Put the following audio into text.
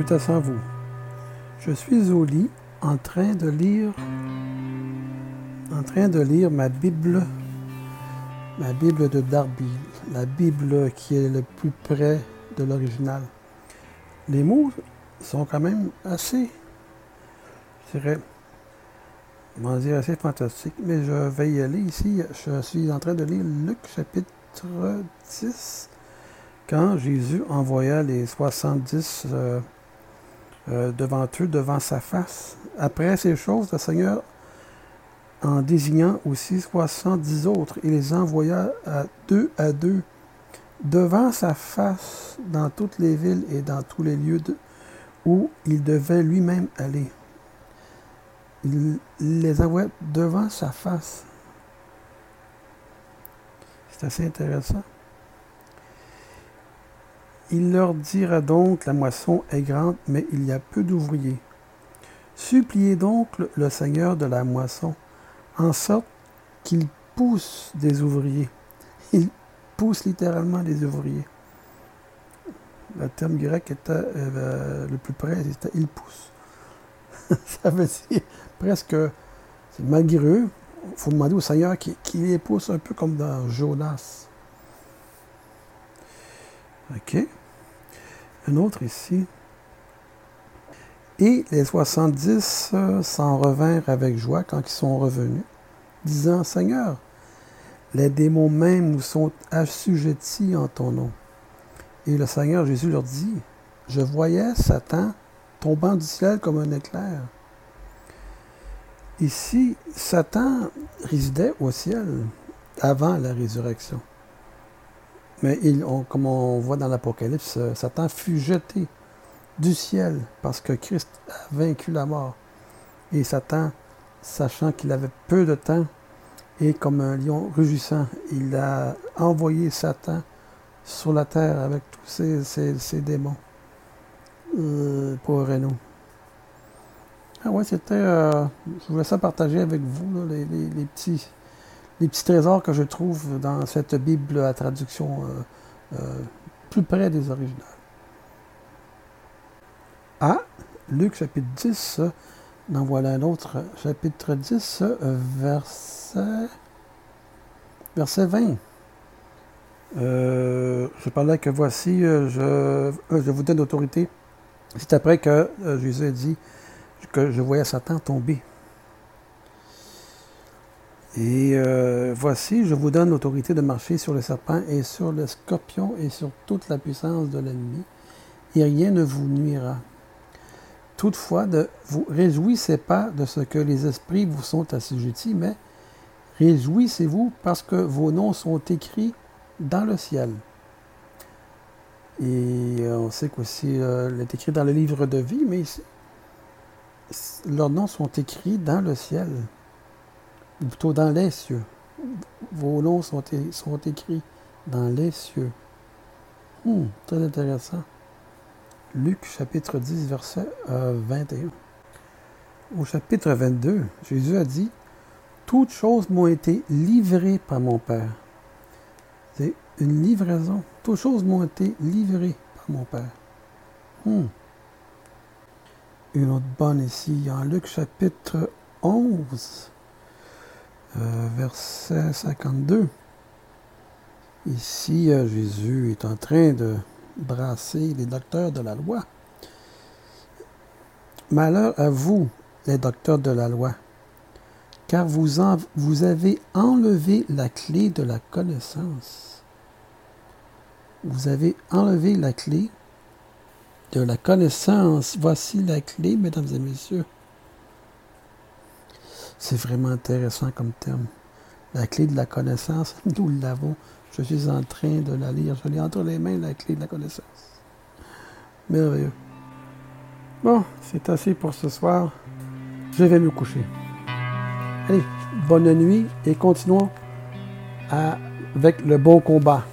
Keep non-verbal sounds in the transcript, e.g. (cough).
Salutations à vous. Je suis au lit en train de lire en train de lire ma Bible ma Bible de Darby, la Bible qui est le plus près de l'original. Les mots sont quand même assez je dirais on va dire assez fantastiques, mais je vais y aller ici. Je suis en train de lire Luc chapitre 10 quand Jésus envoya les 70 euh, euh, devant eux, devant sa face. Après ces choses, le Seigneur, en désignant aussi 70 autres, il les envoya à deux à deux devant sa face dans toutes les villes et dans tous les lieux où il devait lui-même aller. Il les envoya devant sa face. C'est assez intéressant. Il leur dira donc, la moisson est grande, mais il y a peu d'ouvriers. Suppliez donc le Seigneur de la moisson, en sorte qu'il pousse des ouvriers. Il pousse littéralement des ouvriers. Le terme grec était euh, le plus près, c'était il pousse. (laughs) Ça veut dire presque, c'est malgré eux, il faut demander au Seigneur qui, les pousse un peu comme dans Jonas. OK. Un autre ici. Et les 70 euh, s'en revinrent avec joie quand ils sont revenus, disant, Seigneur, les démons même nous sont assujettis en ton nom. Et le Seigneur Jésus leur dit, je voyais Satan tombant du ciel comme un éclair. Ici, Satan résidait au ciel avant la résurrection. Mais comme on voit dans l'Apocalypse, euh, Satan fut jeté du ciel parce que Christ a vaincu la mort. Et Satan, sachant qu'il avait peu de temps, et comme un lion rugissant, il a envoyé Satan sur la terre avec tous ses, démons. Euh, pour Renaud. Ah ouais, c'était. Euh, je voulais ça partager avec vous, les petits trésors que je trouve dans cette Bible à traduction euh, euh, plus près des originales. Ah, Luc chapitre 10, en voilà un autre, chapitre 10, verset, verset 20. je parlais que voici, je, je vous donne l'autorité. C'est après que Jésus a dit que je voyais Satan tomber. Et euh, voici, je vous donne l'autorité de marcher sur le serpent et sur le scorpion et sur toute la puissance de l'ennemi, et rien ne vous nuira. Toutefois, ne vous réjouissez pas de ce que les esprits vous sont assujettis, mais réjouissez-vous parce que vos noms sont écrits dans le ciel. Et on sait qu'aussi, euh, est écrit dans le livre de vie, mais leurs noms sont écrits dans le ciel, ou plutôt dans les cieux. Vos noms sont, sont écrits dans les cieux. Hmm, très intéressant. Luc chapitre 10, verset 21. Euh, Au chapitre 22, Jésus a dit, Toutes choses m'ont été livrées par mon Père. C'est une livraison. Toutes choses m'ont été livrées par mon Père. Hmm une autre bonne ici, en Luc chapitre 11, euh, verset 52. Ici, euh, Jésus est en train de brasser les docteurs de la loi. Malheur à vous, les docteurs de la loi, car vous, vous avez enlevé la clé de la connaissance. Vous avez enlevé la clé de la connaissance. Voici la clé, mesdames et messieurs. C'est vraiment intéressant comme terme. La clé de la connaissance, (laughs) nous l'avons. Je suis en train de la lire. Je l'ai entre les mains, la clé de la connaissance. Merveilleux. Bon, c'est assez pour ce soir. Je vais me coucher. Allez, bonne nuit et continuons avec le bon combat.